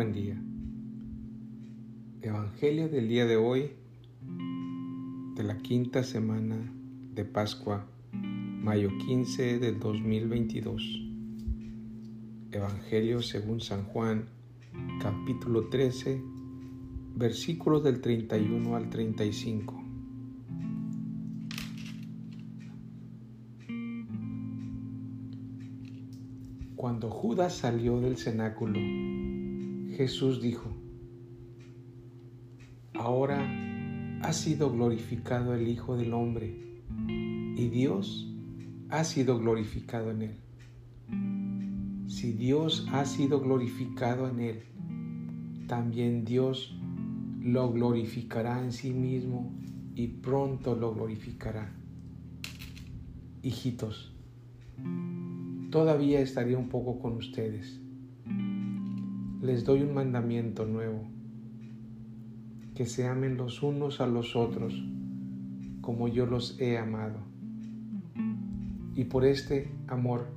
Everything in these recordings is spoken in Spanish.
buen día. Evangelio del día de hoy, de la quinta semana de Pascua, mayo 15 del 2022. Evangelio según San Juan, capítulo 13, versículos del 31 al 35. Cuando Judas salió del cenáculo, Jesús dijo, Ahora ha sido glorificado el Hijo del Hombre y Dios ha sido glorificado en él. Si Dios ha sido glorificado en él, también Dios lo glorificará en sí mismo y pronto lo glorificará. Hijitos, todavía estaría un poco con ustedes. Les doy un mandamiento nuevo, que se amen los unos a los otros como yo los he amado. Y por este amor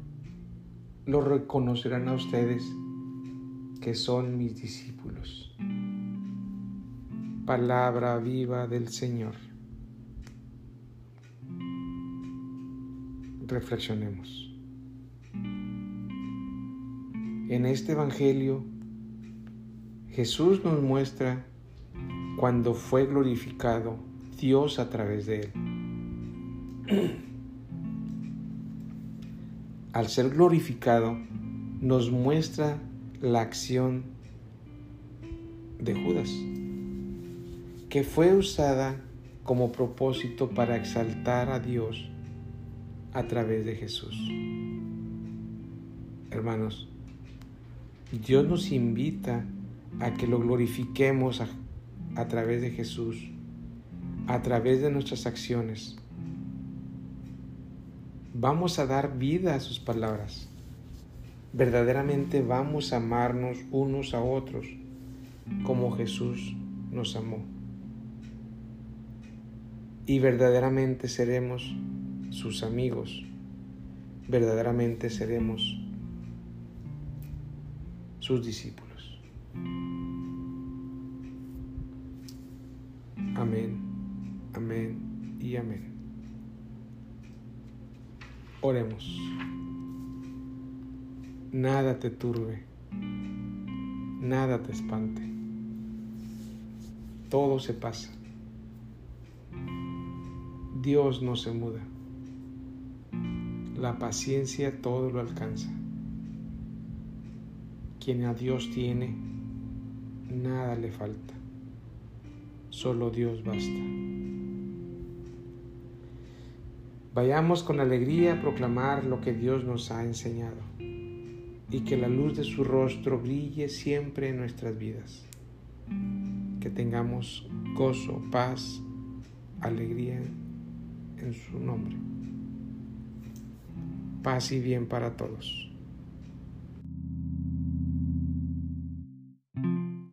lo reconocerán a ustedes que son mis discípulos. Palabra viva del Señor. Reflexionemos. En este Evangelio, Jesús nos muestra cuando fue glorificado Dios a través de él. Al ser glorificado, nos muestra la acción de Judas, que fue usada como propósito para exaltar a Dios a través de Jesús. Hermanos, Dios nos invita a que lo glorifiquemos a, través de Jesús, a través de nuestras acciones. Vamos a dar vida a sus palabras. Verdaderamente vamos a amarnos unos a otros como Jesús nos amó. Y verdaderamente seremos sus amigos. Verdaderamente seremos sus discípulos. Amén, amén y amén. Oremos. Nada te turbe, nada te espante. Todo se pasa. Dios no se muda. La paciencia todo lo alcanza. Quien a Dios tiene, nada le falta. Solo Dios basta. Vayamos con alegría a proclamar lo que Dios nos ha enseñado y que la luz de su rostro brille siempre en nuestras vidas. Que tengamos gozo, paz, alegría en su nombre. Paz y bien para todos.